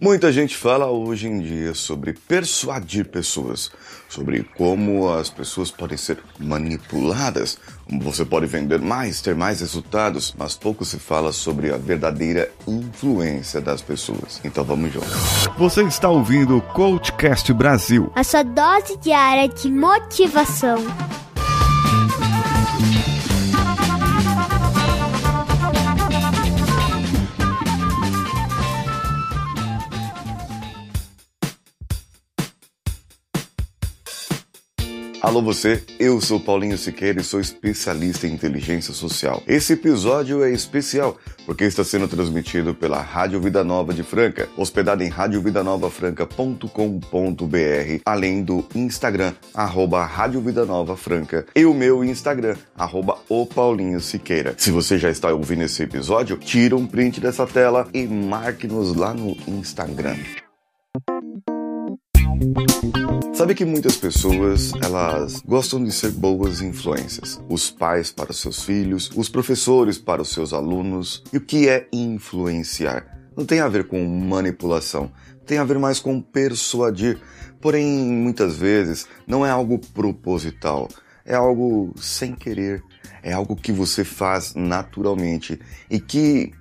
Muita gente fala hoje em dia sobre persuadir pessoas, sobre como as pessoas podem ser manipuladas, como você pode vender mais, ter mais resultados, mas pouco se fala sobre a verdadeira influência das pessoas. Então vamos juntos. Você está ouvindo o Coachcast Brasil a sua dose diária de motivação. Alô você, eu sou Paulinho Siqueira e sou especialista em inteligência social. Esse episódio é especial porque está sendo transmitido pela Rádio Vida Nova de Franca, hospedada em radiovidanova.franca.com.br, além do Instagram, arroba Rádio Vida Nova Franca, e o meu Instagram, arroba o Paulinho Siqueira. Se você já está ouvindo esse episódio, tira um print dessa tela e marque-nos lá no Instagram. Sabe que muitas pessoas, elas gostam de ser boas influências. Os pais para os seus filhos, os professores para os seus alunos. E o que é influenciar? Não tem a ver com manipulação, tem a ver mais com persuadir. Porém, muitas vezes não é algo proposital, é algo sem querer, é algo que você faz naturalmente e que,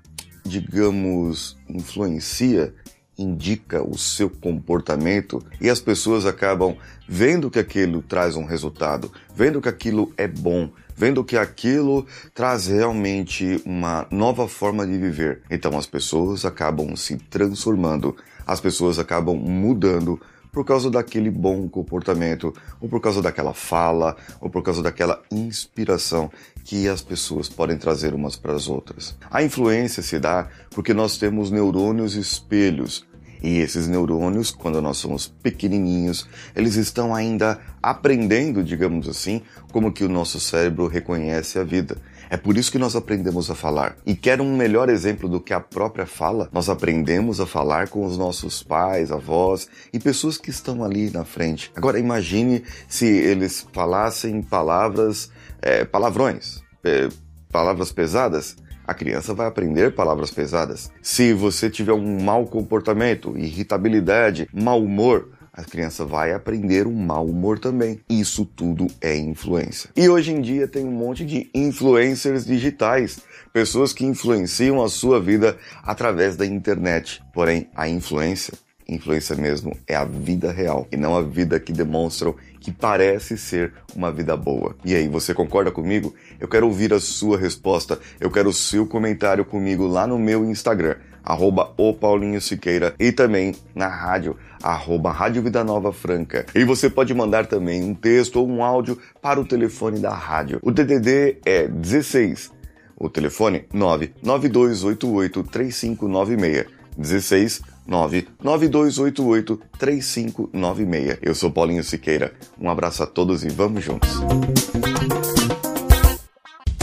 digamos, influencia indica o seu comportamento e as pessoas acabam vendo que aquilo traz um resultado, vendo que aquilo é bom, vendo que aquilo traz realmente uma nova forma de viver. Então as pessoas acabam se transformando, as pessoas acabam mudando por causa daquele bom comportamento, ou por causa daquela fala, ou por causa daquela inspiração que as pessoas podem trazer umas para as outras. A influência se dá porque nós temos neurônios espelhos. E esses neurônios, quando nós somos pequenininhos, eles estão ainda aprendendo, digamos assim, como que o nosso cérebro reconhece a vida. É por isso que nós aprendemos a falar. E quer um melhor exemplo do que a própria fala? Nós aprendemos a falar com os nossos pais, avós e pessoas que estão ali na frente. Agora imagine se eles falassem palavras, é, palavrões, é, palavras pesadas a criança vai aprender palavras pesadas. Se você tiver um mau comportamento, irritabilidade, mau humor, a criança vai aprender um mau humor também. Isso tudo é influência. E hoje em dia tem um monte de influencers digitais, pessoas que influenciam a sua vida através da internet. Porém, a influência influência mesmo é a vida real e não a vida que demonstram que parece ser uma vida boa. E aí, você concorda comigo? Eu quero ouvir a sua resposta, eu quero o seu comentário comigo lá no meu Instagram, arroba o Paulinho Siqueira e também na rádio, arroba Rádio Vida Nova Franca. E você pode mandar também um texto ou um áudio para o telefone da rádio. O DDD é 16, o telefone 99288 3596. 16 99288 3596. Eu sou Paulinho Siqueira. Um abraço a todos e vamos juntos.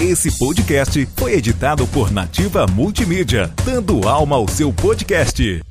Esse podcast foi editado por Nativa Multimídia, dando alma ao seu podcast.